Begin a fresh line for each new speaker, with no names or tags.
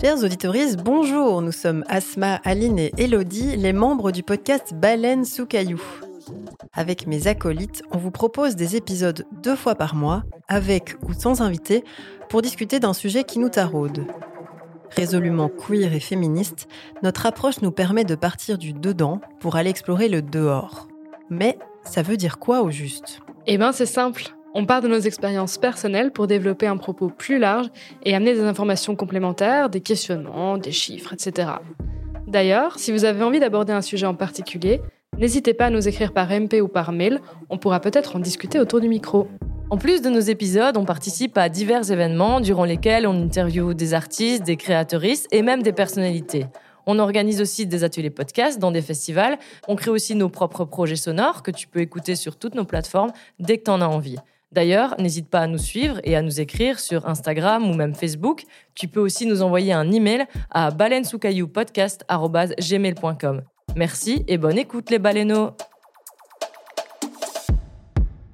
Chers auditeurs, bonjour. Nous sommes Asma, Aline et Elodie, les membres du podcast Baleine sous caillou. Avec mes acolytes, on vous propose des épisodes deux fois par mois, avec ou sans invité, pour discuter d'un sujet qui nous taraude. Résolument queer et féministe, notre approche nous permet de partir du dedans pour aller explorer le dehors. Mais ça veut dire quoi au juste?
Eh ben c'est simple. On part de nos expériences personnelles pour développer un propos plus large et amener des informations complémentaires, des questionnements, des chiffres, etc. D'ailleurs, si vous avez envie d'aborder un sujet en particulier, n'hésitez pas à nous écrire par MP ou par mail, on pourra peut-être en discuter autour du micro.
En plus de nos épisodes, on participe à divers événements durant lesquels on interviewe des artistes, des créatrices et même des personnalités. On organise aussi des ateliers podcast dans des festivals. On crée aussi nos propres projets sonores que tu peux écouter sur toutes nos plateformes dès que tu en as envie. D'ailleurs, n'hésite pas à nous suivre et à nous écrire sur Instagram ou même Facebook. Tu peux aussi nous envoyer un email à baleinesoucailloupodcast.gmail.com. Merci et bonne écoute les baleineaux